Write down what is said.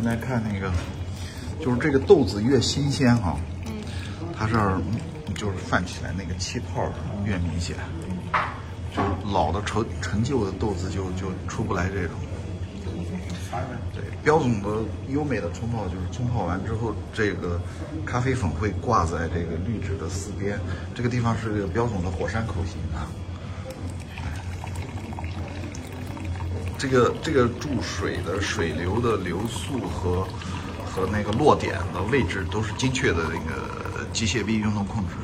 您来看那个，就是这个豆子越新鲜哈、它这儿就是泛起来那个气泡越明显，就是老的陈陈旧的豆子就就出不来这种。对，标准的优美的冲泡就是冲泡完之后，这个咖啡粉会挂在这个滤纸的四边，这个地方是个标准的火山口型啊。这个这个注水的水流的流速和和那个落点的位置都是精确的那个机械臂运动控制。